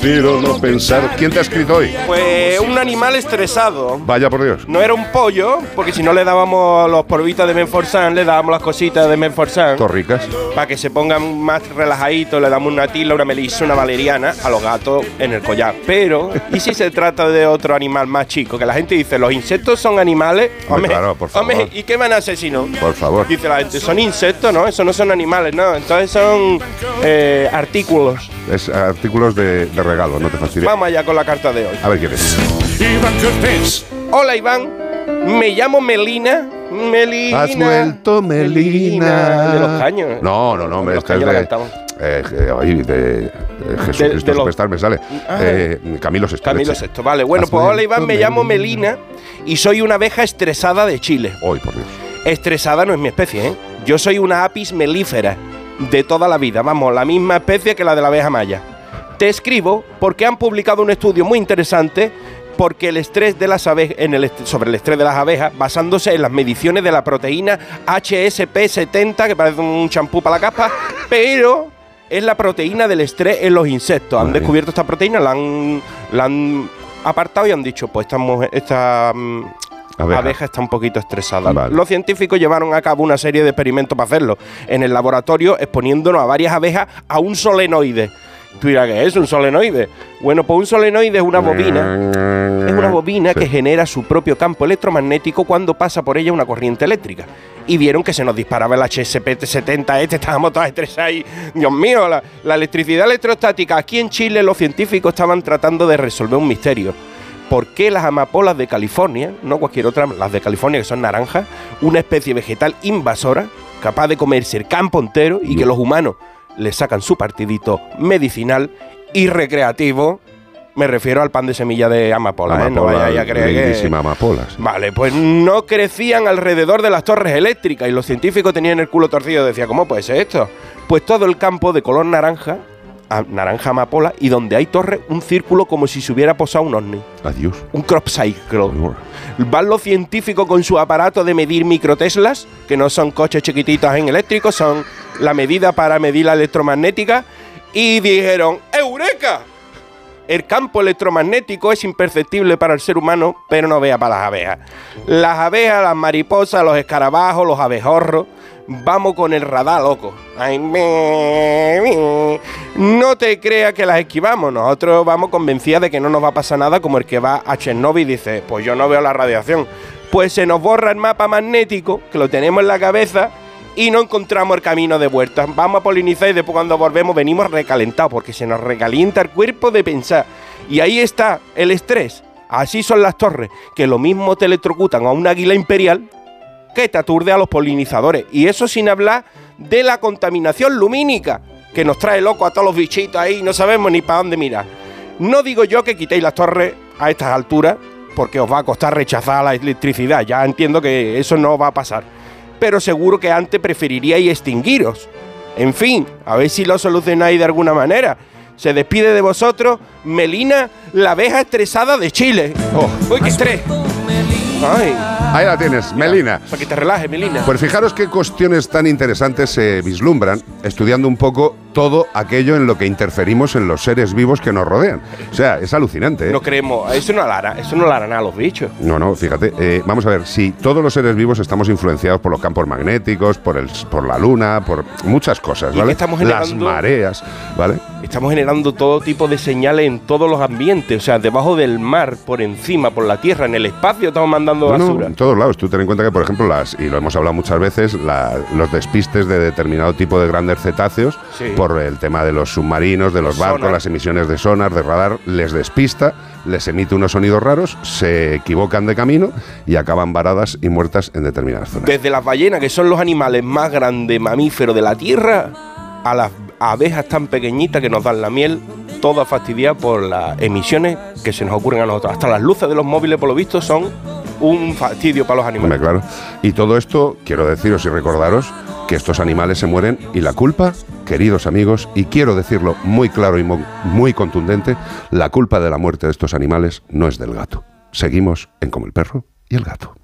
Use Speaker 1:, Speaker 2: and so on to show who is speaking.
Speaker 1: Prefiero no pensar. ¿Quién te ha escrito hoy?
Speaker 2: Pues un animal estresado.
Speaker 1: Vaya por Dios.
Speaker 2: No era un pollo, porque si no le dábamos los polvitos de Menforsan, le dábamos las cositas de Menforsan.
Speaker 1: Torricas.
Speaker 2: Para que se pongan más relajaditos, le damos una tila, una melisa, una valeriana a los gatos en el collar. Pero, ¿y si se trata de otro animal más chico? Que la gente dice, los insectos son animales.
Speaker 1: Hombre, claro, por favor.
Speaker 2: hombre, ¿y qué van a asesinar?
Speaker 1: Por favor.
Speaker 2: Dice la gente, son insectos, ¿no? Eso no son animales, no. Entonces son eh, artículos.
Speaker 1: Es artículos de, de regalo, no te fastidies.
Speaker 2: Vamos allá con la carta de hoy.
Speaker 1: A ver quién es.
Speaker 3: Iván Cortés.
Speaker 2: Hola Iván, me llamo Melina. Melina.
Speaker 1: Has vuelto, Melina.
Speaker 2: De los caños.
Speaker 1: No, no, no,
Speaker 2: caños la
Speaker 1: de.
Speaker 2: cantamos.
Speaker 1: Eh, eh, ay, de, eh, Jesucristo
Speaker 2: De- de
Speaker 1: me sale.
Speaker 2: Ah.
Speaker 1: Eh, Camilo Sexto.
Speaker 2: Camilo. Sexto, vale. Bueno,
Speaker 1: Has
Speaker 2: pues hola Iván, me llamo Melina y soy una abeja estresada de Chile.
Speaker 1: Hoy, por Dios.
Speaker 2: Estresada no es mi especie, ¿eh? Yo soy una apis melífera de toda la vida, vamos, la misma especie que la de la abeja maya. Te escribo porque han publicado un estudio muy interesante porque el estrés de las abejas, en el sobre el estrés de las abejas, basándose en las mediciones de la proteína HSP70, que parece un champú para la capa, pero es la proteína del estrés en los insectos. Han descubierto esta proteína, la han, la han apartado y han dicho, pues esta, mujer, esta mm,
Speaker 1: Abeja.
Speaker 2: abeja. está un poquito estresada.
Speaker 1: Vale.
Speaker 2: Los científicos llevaron a cabo una serie de experimentos para hacerlo en el laboratorio, exponiéndonos a varias abejas a un solenoide. Tú dirás, ¿qué es un solenoide? Bueno, pues un solenoide es una bobina. Es una bobina
Speaker 1: Sí.
Speaker 2: que genera su propio campo electromagnético cuando pasa por ella una corriente eléctrica. Y vieron que se nos disparaba el HSP70 este, estábamos todos estresados y, Dios mío, la, la electricidad electrostática. Aquí en Chile los científicos estaban tratando de resolver un misterio. ¿Por qué las amapolas de California, no cualquier otra, las de California que son naranjas, una especie vegetal invasora, capaz de comerse el campo entero y que los humanos le sacan su partidito medicinal y recreativo? Me refiero al pan de semilla de amapola, ¿eh? No
Speaker 1: Amapola,
Speaker 2: vayáis a creer que...
Speaker 1: amapolas.
Speaker 2: Vale, pues no crecían alrededor de las torres eléctricas y los científicos tenían el culo torcido. Decía, ¿cómo puede ser esto? Pues todo el campo de color naranja, a- naranja amapola, y donde hay torres, un círculo como si se hubiera posado un ovni.
Speaker 1: Adiós.
Speaker 2: Un crop cycle. Van los científicos con su aparato de medir microteslas, que no son coches chiquititos en eléctricos, son la medida para medir la electromagnética, y dijeron, ¡Eureka! El campo electromagnético es imperceptible para el ser humano, pero no vea para las abejas. Las abejas, las mariposas, los escarabajos, los abejorros, vamos con el radar loco. Ay, me, me. No te creas que las esquivamos, nosotros vamos convencidas de que no nos va a pasar nada como el que va a Chernobyl y dice, pues yo no veo la radiación. Pues se nos borra el mapa magnético, que lo tenemos en la cabeza, y no encontramos el camino de vuelta. Vamos a polinizar y después cuando volvemos venimos recalentados porque se nos recalienta el cuerpo de pensar. Y ahí está el estrés. Así son las torres, que lo mismo te electrocutan a un águila imperial que te aturde a los polinizadores. Y eso sin hablar de la contaminación lumínica, que nos trae loco a todos los bichitos ahí no sabemos ni para dónde mirar. No digo yo que quitéis las torres a estas alturas, porque os va a costar rechazar la electricidad. Ya entiendo que eso no va a pasar. Pero seguro que antes preferiríais extinguiros. En fin, a ver si lo solucionáis de alguna manera. Se despide de vosotros Melina, la abeja estresada de Chile.
Speaker 1: Oh.
Speaker 2: ¡Ay!
Speaker 1: Ahí la tienes, Melina.
Speaker 2: Para que te relajes, Melina.
Speaker 1: Pues fijaros qué cuestiones tan interesantes se vislumbran estudiando un poco todo aquello en lo que interferimos en los seres vivos que nos rodean. O sea, es alucinante. ¿eh?
Speaker 2: No creemos, eso no hará, eso no lo harán a los bichos.
Speaker 1: No, no, fíjate, eh, vamos a ver, si todos los seres vivos estamos influenciados por los campos magnéticos, por, el, por la luna, por muchas cosas, ¿vale?
Speaker 2: estamos
Speaker 1: Las
Speaker 2: generando-
Speaker 1: mareas, ¿vale?
Speaker 2: Estamos generando todo tipo de señales en todos los ambientes, o sea, debajo del mar, por encima, por la tierra, en el espacio estamos mandando
Speaker 1: no,
Speaker 2: basura.
Speaker 1: en todos lados. Tú ten en cuenta que, por ejemplo, las, y lo hemos hablado muchas veces, la- los despistes de determinado tipo de grandes cetáceos,
Speaker 2: Sí.
Speaker 1: por el tema de los submarinos, de los, barcos, las emisiones de sonar, de radar, les despista, les emite unos sonidos raros, se equivocan de camino y acaban varadas y muertas en determinadas zonas.
Speaker 2: Desde las ballenas, que son los animales más grandes mamíferos de la tierra, a las abejas tan pequeñitas que nos dan la miel, todas fastidiadas por las emisiones que se nos ocurren a nosotros. Hasta las luces de los móviles, por lo visto, son un fastidio para los animales.
Speaker 1: claro. Y todo esto, quiero deciros y recordaros que estos animales se mueren y la culpa, queridos amigos, y quiero decirlo muy claro y muy contundente, la culpa de la muerte de estos animales no es del gato. Seguimos en Como el perro y el gato.